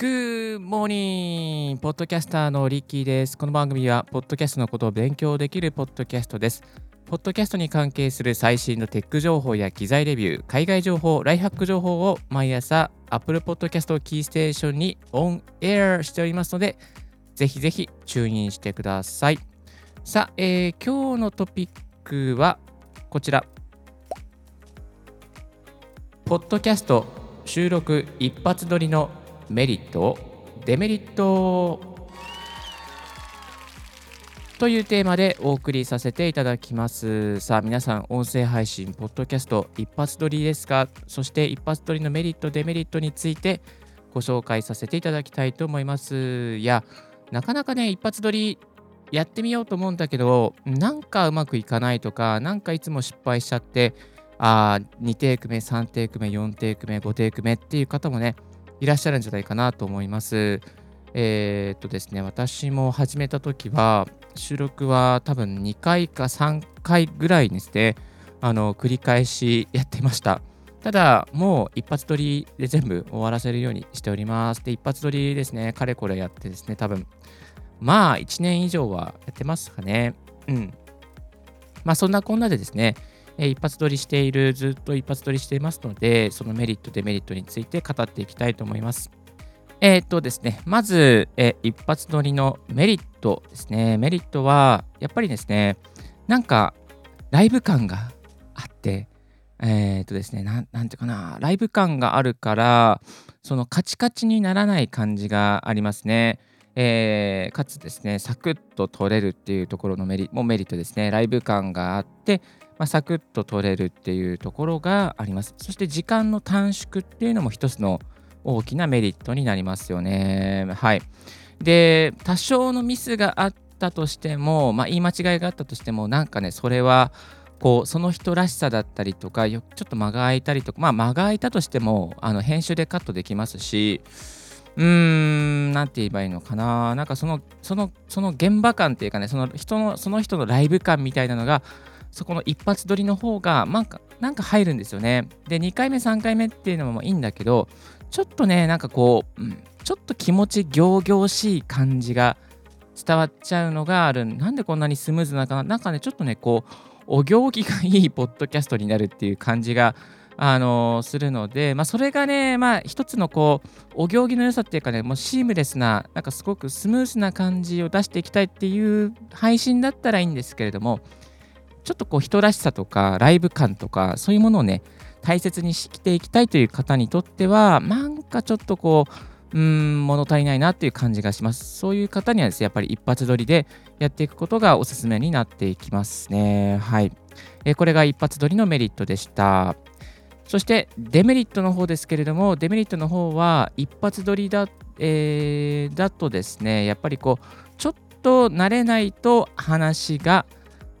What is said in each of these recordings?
グーモーニングポッドキャスターのリッキーです。この番組は、ポッドキャストのことを勉強できるポッドキャストです。ポッドキャストに関係する最新のテック情報や機材レビュー、海外情報、ライフハック情報を毎朝、Apple Podcast キーステーションにオンエアしておりますので、ぜひぜひチューニンしてください。さあ、えー、今日のトピックはこちら。ポッドキャスト収録一発撮りのメリットデメリットというテーマでお送りさせていただきます。さあ皆さん音声配信ポッドキャスト一発撮りですか？そして一発撮りのメリットデメリットについてご紹介させていただきたいと思います。いやなかなかね一発撮りやってみようと思うんだけどなんかうまくいかないとかなんかいつも失敗しちゃってあ2テイク目3テイク目4テイク目5テイク目っていう方もねいらっしゃるんじゃないかなと思います。えー、っとですね、私も始めた時は、収録は多分2回か3回ぐらいですね、あの繰り返しやってました。ただ、もう一発撮りで全部終わらせるようにしております。で、一発撮りですね、かれこれやってですね、多分、まあ1年以上はやってますかね。うん。まあそんなこんなでですね、一発撮りしている、ずっと一発撮りしていますので、そのメリット、デメリットについて語っていきたいと思います。えー、とですね、まず、え一発撮りのメリットですね。メリットは、やっぱりですね、なんか、ライブ感があって、えー、っとですねな、なんていうかな、ライブ感があるから、そのカチカチにならない感じがありますね。えー、かつですね、サクッと撮れるっていうところのメリもメリットですね。ライブ感があって、まあ、サクッと取れるっていうところがあります。そして時間の短縮っていうのも一つの大きなメリットになりますよね。はい。で、多少のミスがあったとしても、まあ、言い間違いがあったとしても、なんかね、それは、こうその人らしさだったりとかちょっと間が空いたりとかまあ間が空いたとしてもあの編集でカットできますしうーん、なんて言えばいいのかな。なんかその、その、その現場感っていうかね、その人の、その人のライブ感みたいなのが、そこの一発撮りの方がなんかなんか入るんですよね。で2回目3回目っていうのもいいんだけどちょっとねなんかこう、うん、ちょっと気持ち仰々しい感じが伝わっちゃうのがある。なんでこんなにスムーズなのかな。なんかねちょっとねこうお行儀がいいポッドキャストになるっていう感じがあの、するので、まあ、それがね、まあ、一つのこう、お行儀の良さっていうかね、もうシームレスな、なんかすごくスムーズな感じを出していきたいっていう配信だったらいいんですけれども、ちょっとこう人らしさとかライブ感とかそういうものをね大切にしていきたいという方にとってはなんかちょっとこううん物足りないなっていう感じがします。そういう方にはですねやっぱり一発撮りでやっていくことがおすすめになっていきますね。はい、えこれが一発撮りのメリットでした。そしてデメリットの方ですけれどもデメリットの方は一発撮りだ,、えー、だとですねやっぱりこうちょっと慣れないと話が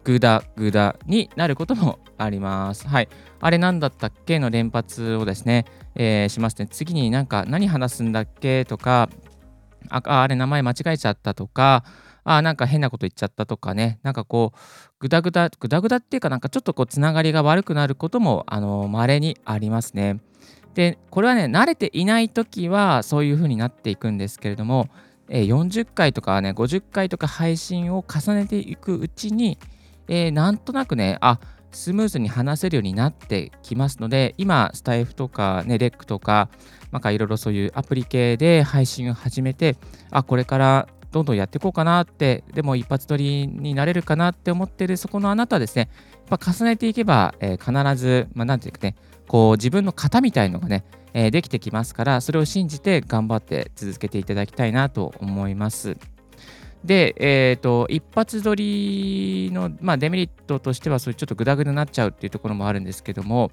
グダグダになることもあります。はい。あれ何だったっけの連発をですね、えー、しますね。次になんか何話すんだっけとか、ああれ名前間違えちゃったとか、あなんか変なこと言っちゃったとかね、なんかこう、グダグダ、グダグダっていうかなんかちょっとこう、つながりが悪くなることも、あの、稀にありますね。で、これはね、慣れていない時はそういう風になっていくんですけれども、えー、40回とかね、50回とか配信を重ねていくうちに、え、なんとなくね、あスムーズに話せるようになってきますので、今、スタイフとか、ね、レックとか、なんかいろいろそういうアプリ系で配信を始めて、あ、これからどんどんやっていこうかなって、でも一発撮りになれるかなって思ってるそこのあなたですね、やっぱ重ねていけば、えー、必ず、まあ、なんていうかね、こう自分の型みたいのがね、えー、できてきますから、それを信じて頑張って続けていただきたいなと思います。で、えーと、一発撮りの、まあ、デメリットとしては、そういうちょっとグダグダになっちゃうっていうところもあるんですけども、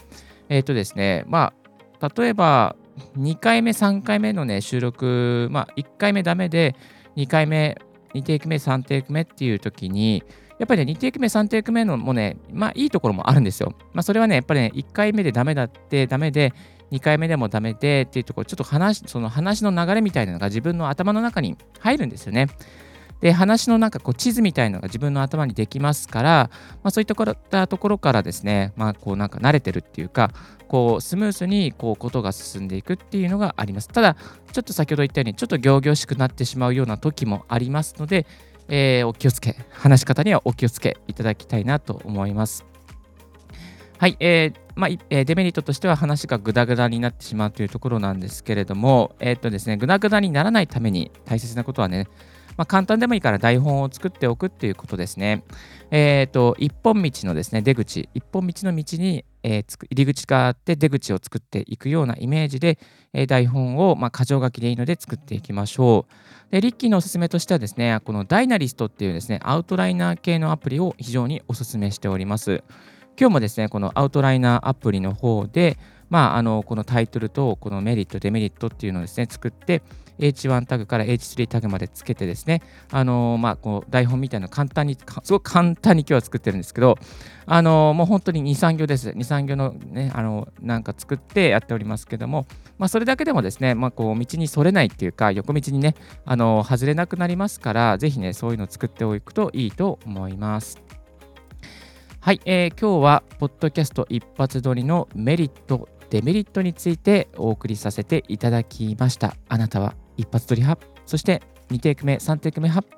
えっ、ー、とですね、まあ、例えば、2回目、3回目のね、収録、まあ、1回目ダメで、2回目、2テイク目、3テイク目っていう時に、やっぱりね、2テイク目、3テイク目のもね、まあいいところもあるんですよ。まあそれはね、やっぱりね、1回目でダメだって、ダメで、2回目でもダメでっていうところ、ちょっと話、その話の流れみたいなのが自分の頭の中に入るんですよね。で、話のなんかこう地図みたいのが自分の頭にできますから、まあ、そういったところからですね、まあ、こうなんか慣れてるっていうか、こうスムースにこうことが進んでいくっていうのがあります。ただ、ちょっと先ほど言ったように、ちょっと仰々しくなってしまうような時もありますので、えー、お気をつけ、話し方にはお気をつけいただきたいなと思います。はい、えーまあえー、デメリットとしては話がグダグダになってしまうというところなんですけれども、えー、っとですね、グダグダにならないために大切なことはね、まあ、簡単でもいいから台本を作っておくっていうことですね。えっ、ー、と、一本道のですね、出口、一本道の道に、えー、入り口があって出口を作っていくようなイメージで、えー、台本を、まあ、箇条書きでいいので作っていきましょう。で、リッキーのおすすめとしてはですね、このダイナリストっていうですね、アウトライナー系のアプリを非常におすすめしております。今日もですね、このアウトライナーアプリの方で、まあ、あのこのタイトルとこのメリット、デメリットっていうのをですね、作って、H1 タグから H3 タグまでつけてですね、あのまあ、こう台本みたいな簡単に、すごく簡単に今日は作ってるんですけど、あのもう本当に2、3行です。2、3行のね、あのなんか作ってやっておりますけども、まあ、それだけでもですね、まあ、こう道にそれないっていうか、横道にね、あの外れなくなりますから、ぜひね、そういうのを作っておくといいと思います。はい、えー、今日は、ポッドキャスト一発撮りのメリット、デメリットについてお送りさせていただきました。あなたは一発撮り派、そして2テイク目、3テイク目派？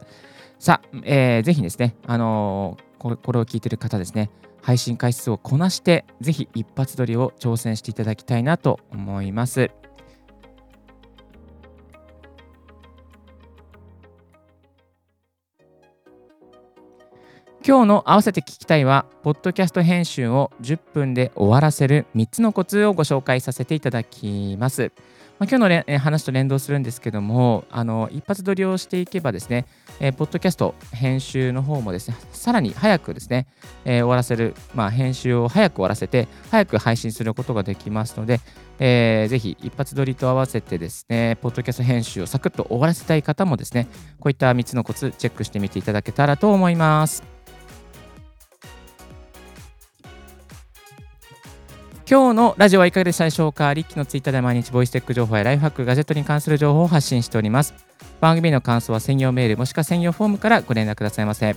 さあ、えー、ぜひですね、あのー、これを聞いてる方ですね、配信回数をこなして、ぜひ一発撮りを挑戦していただきたいなと思います。今日の合わせて聞きたいは、ポッドキャスト編集を10分で終わらせる3つのコツをご紹介させていただきます。まあ、今日の話と連動するんですけども、あの一発撮りをしていけばですね、えー、ポッドキャスト編集の方もですね、さらに早くですね、えー、終わらせる、まあ、編集を早く終わらせて、早く配信することができますので、えー、ぜひ一発撮りと合わせてですね、ポッドキャスト編集をサクッと終わらせたい方もですね、こういった3つのコツチェックしてみていただけたらと思います。今日のラジオはいかがでしたでしょうか？リッキーのツイッターで毎日ボイステック情報やライフハック、ガジェットに関する情報を発信しております。番組の感想は専用メールもしくは専用フォームからご連絡くださいませ。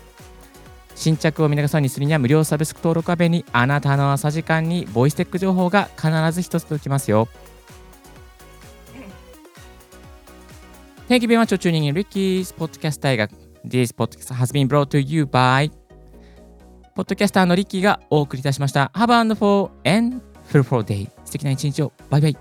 新着を見逃さにするには無料サブスク登録画面にあなたの朝時間にボイステック情報が必ず一つ届きますよ。Thank you very much for tuning in Ricky's Podcast 大学。This podcast has been brought to you by ポッドキャスターのリッキーがお送りいたしました。Have a wonderful and フルフォーデイ素敵な一日を。バイバイ。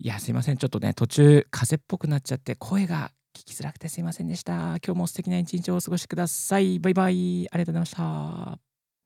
いや、すいません。ちょっとね、途中、風っぽくなっちゃって、声が聞きづらくてすいませんでした。今日も素敵な一日をお過ごしください。バイバイ。ありがとうございました。